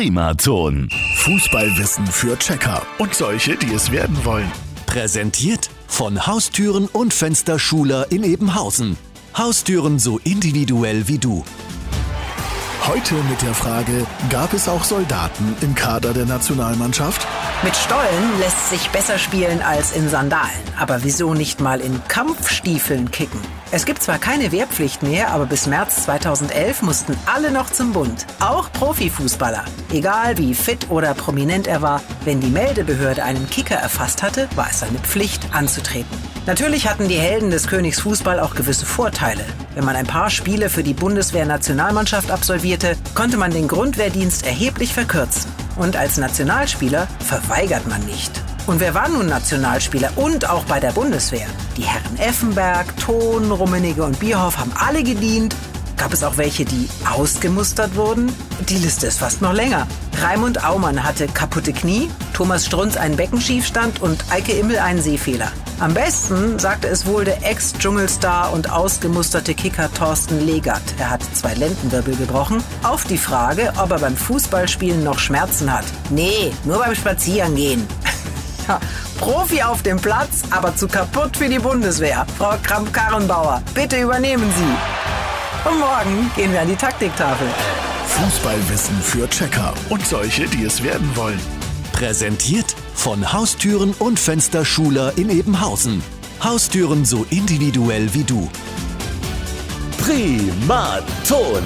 Primaton. Fußballwissen für Checker und solche, die es werden wollen. Präsentiert von Haustüren und Fensterschuler in Ebenhausen. Haustüren so individuell wie du. Heute mit der Frage, gab es auch Soldaten im Kader der Nationalmannschaft? Mit Stollen lässt sich besser spielen als in Sandalen. Aber wieso nicht mal in Kampfstiefeln kicken? Es gibt zwar keine Wehrpflicht mehr, aber bis März 2011 mussten alle noch zum Bund. Auch Profifußballer. Egal wie fit oder prominent er war, wenn die Meldebehörde einen Kicker erfasst hatte, war es seine Pflicht anzutreten. Natürlich hatten die Helden des Königs Fußball auch gewisse Vorteile. Wenn man ein paar Spiele für die Bundeswehr-Nationalmannschaft absolvierte, konnte man den Grundwehrdienst erheblich verkürzen. Und als Nationalspieler verweigert man nicht. Und wer war nun Nationalspieler und auch bei der Bundeswehr? Die Herren Effenberg, Thon, Rummenigge und Bierhoff haben alle gedient. Gab es auch welche, die ausgemustert wurden? Die Liste ist fast noch länger. Raimund Aumann hatte kaputte Knie, Thomas Strunz einen Beckenschiefstand und Eike Immel einen Sehfehler. Am besten sagte es wohl der Ex-Dschungelstar und ausgemusterte Kicker Thorsten Legert. Er hat zwei Lendenwirbel gebrochen. Auf die Frage, ob er beim Fußballspielen noch Schmerzen hat. Nee, nur beim Spazierengehen. Ja, Profi auf dem Platz, aber zu kaputt für die Bundeswehr. Frau Kramp-Karrenbauer, bitte übernehmen Sie. Und morgen gehen wir an die Taktiktafel. Fußballwissen für Checker und solche, die es werden wollen. Präsentiert von Haustüren und Fensterschuler in Ebenhausen. Haustüren so individuell wie du. Primaton.